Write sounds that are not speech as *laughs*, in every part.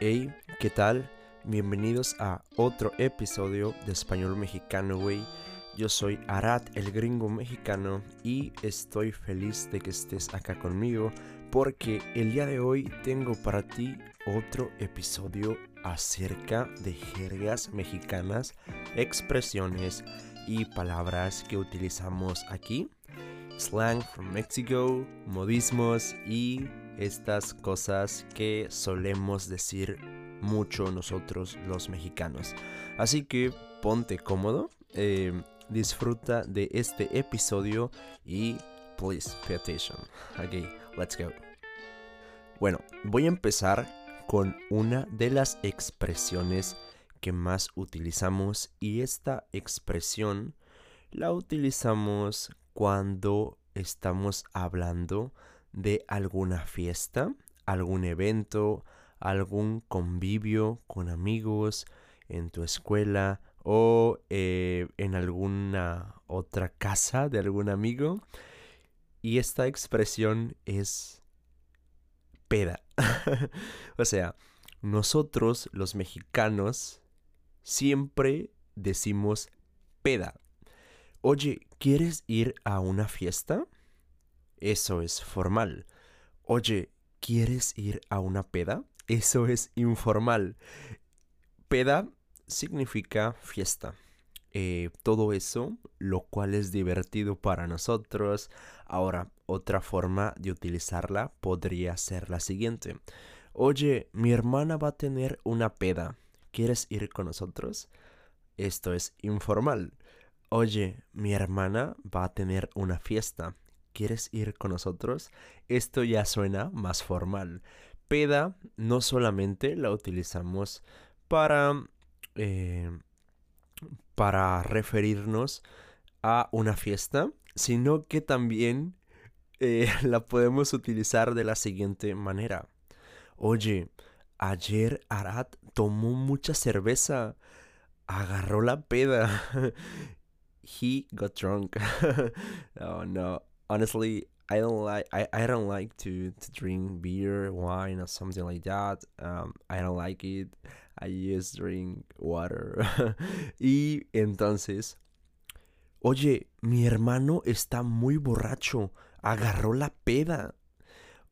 Hey, ¿qué tal? Bienvenidos a otro episodio de Español Mexicano, güey. Yo soy Arad, el gringo mexicano, y estoy feliz de que estés acá conmigo porque el día de hoy tengo para ti otro episodio acerca de jergas mexicanas, expresiones y palabras que utilizamos aquí, slang from Mexico, modismos y estas cosas que solemos decir mucho nosotros los mexicanos. Así que ponte cómodo, eh, disfruta de este episodio y please pay attention. Ok, let's go. Bueno, voy a empezar con una de las expresiones que más utilizamos y esta expresión la utilizamos cuando estamos hablando de alguna fiesta, algún evento, algún convivio con amigos en tu escuela o eh, en alguna otra casa de algún amigo. Y esta expresión es peda. *laughs* o sea, nosotros los mexicanos siempre decimos peda. Oye, ¿quieres ir a una fiesta? Eso es formal. Oye, ¿quieres ir a una peda? Eso es informal. Peda significa fiesta. Eh, todo eso, lo cual es divertido para nosotros. Ahora, otra forma de utilizarla podría ser la siguiente. Oye, mi hermana va a tener una peda. ¿Quieres ir con nosotros? Esto es informal. Oye, mi hermana va a tener una fiesta. ¿Quieres ir con nosotros? Esto ya suena más formal. Peda no solamente la utilizamos para, eh, para referirnos a una fiesta, sino que también eh, *laughs* la podemos utilizar de la siguiente manera. Oye, ayer Arad tomó mucha cerveza. Agarró la peda. *laughs* He got drunk. *laughs* oh no. Honestly, I don't like I, I don't like to, to drink beer, wine or something like that. Um, I don't like it. I just drink water. *laughs* y entonces, oye, mi hermano está muy borracho. Agarró la peda.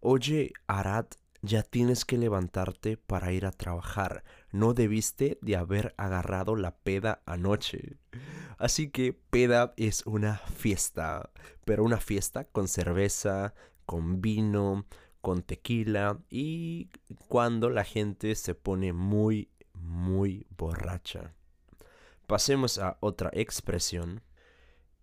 Oye, Arad, ya tienes que levantarte para ir a trabajar. No debiste de haber agarrado la peda anoche. Así que peda es una fiesta, pero una fiesta con cerveza, con vino, con tequila y cuando la gente se pone muy, muy borracha. Pasemos a otra expresión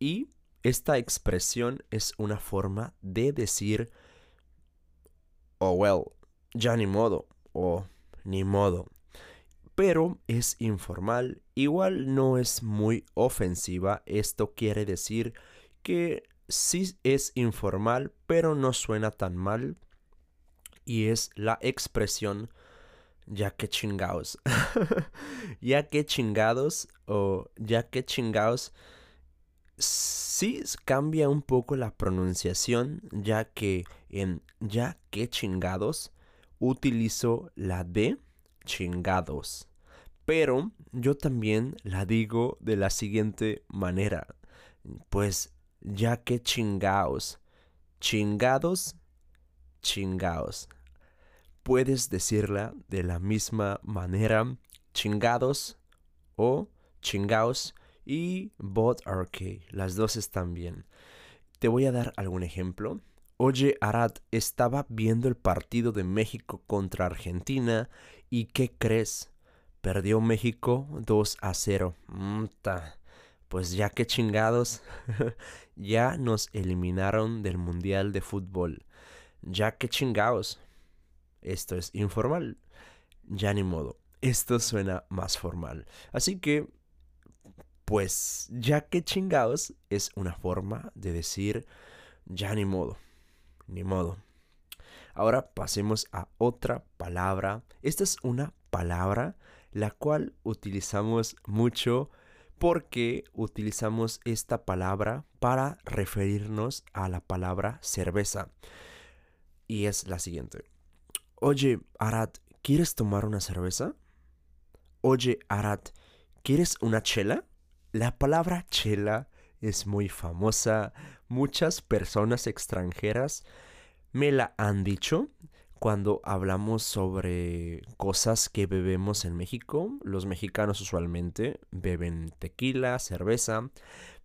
y esta expresión es una forma de decir, oh well, ya ni modo o ni modo. Pero es informal, igual no es muy ofensiva, esto quiere decir que sí es informal, pero no suena tan mal. Y es la expresión ya que chingados. *laughs* ya que chingados o ya que chingados sí cambia un poco la pronunciación, ya que en ya que chingados utilizo la D chingados. Pero yo también la digo de la siguiente manera. Pues ya que chingados. Chingados, chingados. Puedes decirla de la misma manera. Chingados o chingaos y both are. Las dos están bien. Te voy a dar algún ejemplo. Oye, Arad, estaba viendo el partido de México contra Argentina y ¿qué crees? Perdió México 2 a 0. pues ya que chingados, *laughs* ya nos eliminaron del Mundial de Fútbol. Ya que chingados. Esto es informal. Ya ni modo. Esto suena más formal. Así que, pues ya que chingados es una forma de decir ya ni modo ni modo. Ahora pasemos a otra palabra. Esta es una palabra la cual utilizamos mucho porque utilizamos esta palabra para referirnos a la palabra cerveza. Y es la siguiente. Oye, Arad, ¿quieres tomar una cerveza? Oye, Arad, ¿quieres una chela? La palabra chela es muy famosa. Muchas personas extranjeras me la han dicho cuando hablamos sobre cosas que bebemos en México. Los mexicanos usualmente beben tequila, cerveza,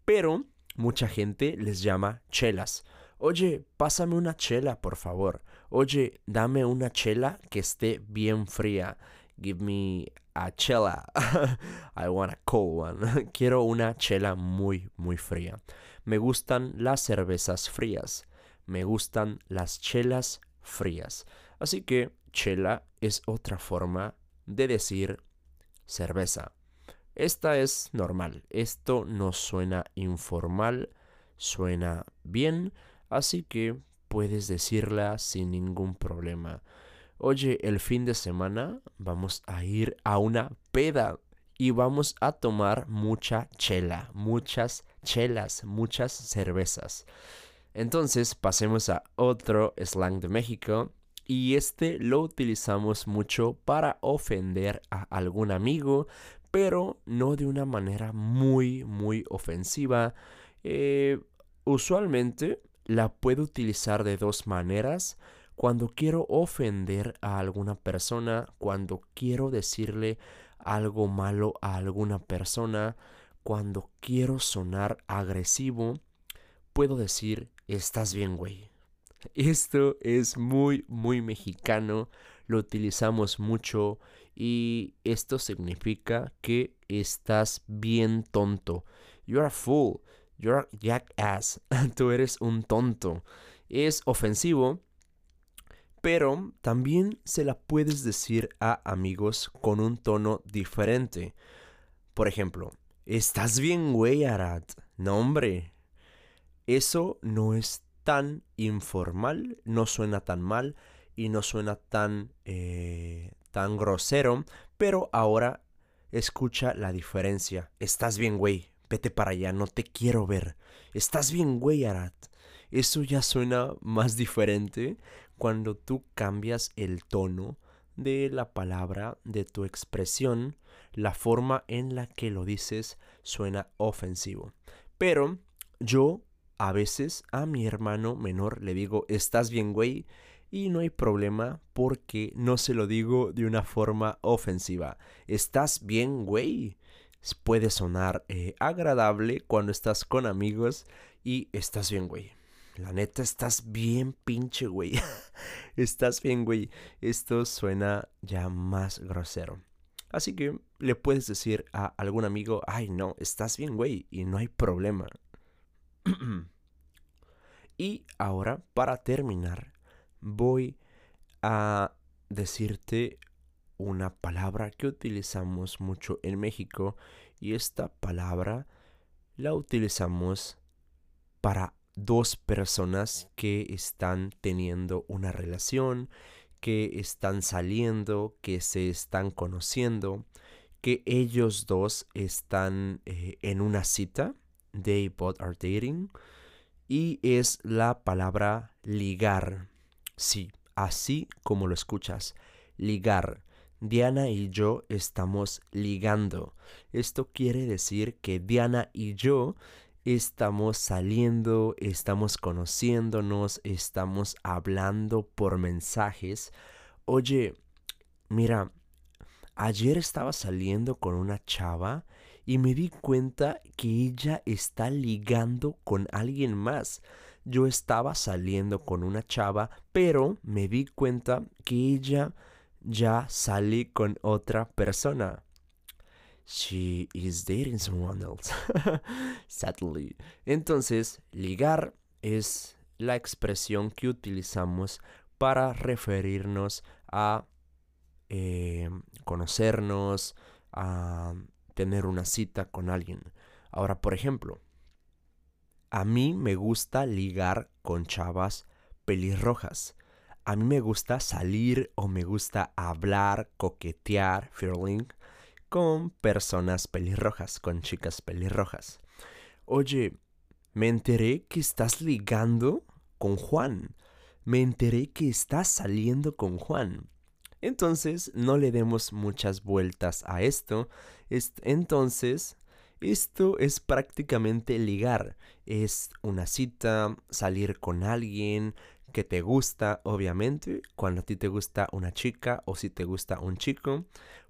pero mucha gente les llama chelas. Oye, pásame una chela, por favor. Oye, dame una chela que esté bien fría. Give me a chela. *laughs* I want a cold one. *laughs* Quiero una chela muy, muy fría. Me gustan las cervezas frías. Me gustan las chelas frías. Así que chela es otra forma de decir cerveza. Esta es normal. Esto no suena informal, suena bien, así que puedes decirla sin ningún problema. Oye, el fin de semana vamos a ir a una peda y vamos a tomar mucha chela, muchas muchas cervezas. Entonces pasemos a otro slang de México y este lo utilizamos mucho para ofender a algún amigo, pero no de una manera muy, muy ofensiva. Eh, usualmente la puedo utilizar de dos maneras. Cuando quiero ofender a alguna persona, cuando quiero decirle algo malo a alguna persona, cuando quiero sonar agresivo, puedo decir, estás bien, güey. Esto es muy, muy mexicano, lo utilizamos mucho y esto significa que estás bien tonto. You're a fool, you're a jackass, *laughs* tú eres un tonto. Es ofensivo, pero también se la puedes decir a amigos con un tono diferente. Por ejemplo, ¿estás bien, güey, Arad? No, hombre. Eso no es tan informal, no suena tan mal y no suena tan, eh, tan grosero, pero ahora escucha la diferencia. Estás bien, güey, vete para allá, no te quiero ver. Estás bien, güey, Arat. Eso ya suena más diferente cuando tú cambias el tono de la palabra, de tu expresión, la forma en la que lo dices suena ofensivo. Pero yo a veces a mi hermano menor le digo, estás bien, güey, y no hay problema porque no se lo digo de una forma ofensiva. ¿Estás bien, güey? Puede sonar eh, agradable cuando estás con amigos y estás bien, güey. La neta, estás bien pinche, güey. *laughs* estás bien, güey. Esto suena ya más grosero. Así que le puedes decir a algún amigo, ay no, estás bien, güey, y no hay problema. *clears throat* y ahora, para terminar, voy a decirte una palabra que utilizamos mucho en México y esta palabra la utilizamos para dos personas que están teniendo una relación, que están saliendo, que se están conociendo, que ellos dos están eh, en una cita they both are dating. Y es la palabra ligar. Sí, así como lo escuchas. Ligar. Diana y yo estamos ligando. Esto quiere decir que Diana y yo estamos saliendo, estamos conociéndonos, estamos hablando por mensajes. Oye, mira, ayer estaba saliendo con una chava y me di cuenta que ella está ligando con alguien más. Yo estaba saliendo con una chava, pero me di cuenta que ella ya sale con otra persona. She is dating someone else. *laughs* Sadly. Entonces, ligar es la expresión que utilizamos para referirnos a eh, conocernos, a tener una cita con alguien. Ahora, por ejemplo, a mí me gusta ligar con chavas pelirrojas. A mí me gusta salir o me gusta hablar, coquetear, feeling con personas pelirrojas, con chicas pelirrojas. Oye, me enteré que estás ligando con Juan. Me enteré que estás saliendo con Juan. Entonces, no le demos muchas vueltas a esto. Entonces, esto es prácticamente ligar. Es una cita, salir con alguien que te gusta, obviamente. Cuando a ti te gusta una chica o si te gusta un chico,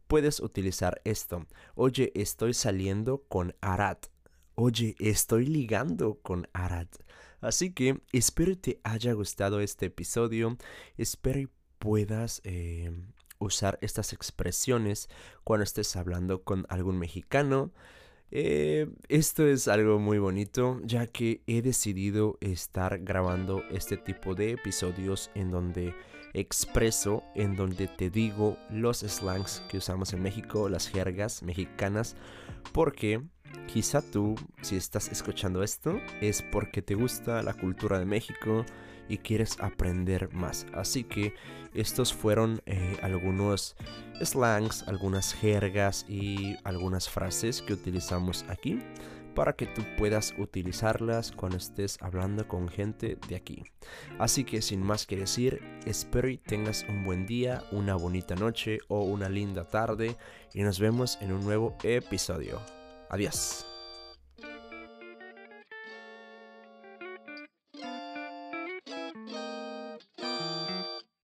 puedes utilizar esto. Oye, estoy saliendo con Arat. Oye, estoy ligando con Arat. Así que espero te haya gustado este episodio. Espero puedas eh, usar estas expresiones cuando estés hablando con algún mexicano. Eh, esto es algo muy bonito ya que he decidido estar grabando este tipo de episodios en donde expreso, en donde te digo los slangs que usamos en México, las jergas mexicanas, porque quizá tú, si estás escuchando esto, es porque te gusta la cultura de México, y quieres aprender más. Así que estos fueron eh, algunos slangs, algunas jergas y algunas frases que utilizamos aquí para que tú puedas utilizarlas cuando estés hablando con gente de aquí. Así que sin más que decir, espero y tengas un buen día, una bonita noche o una linda tarde y nos vemos en un nuevo episodio. Adiós.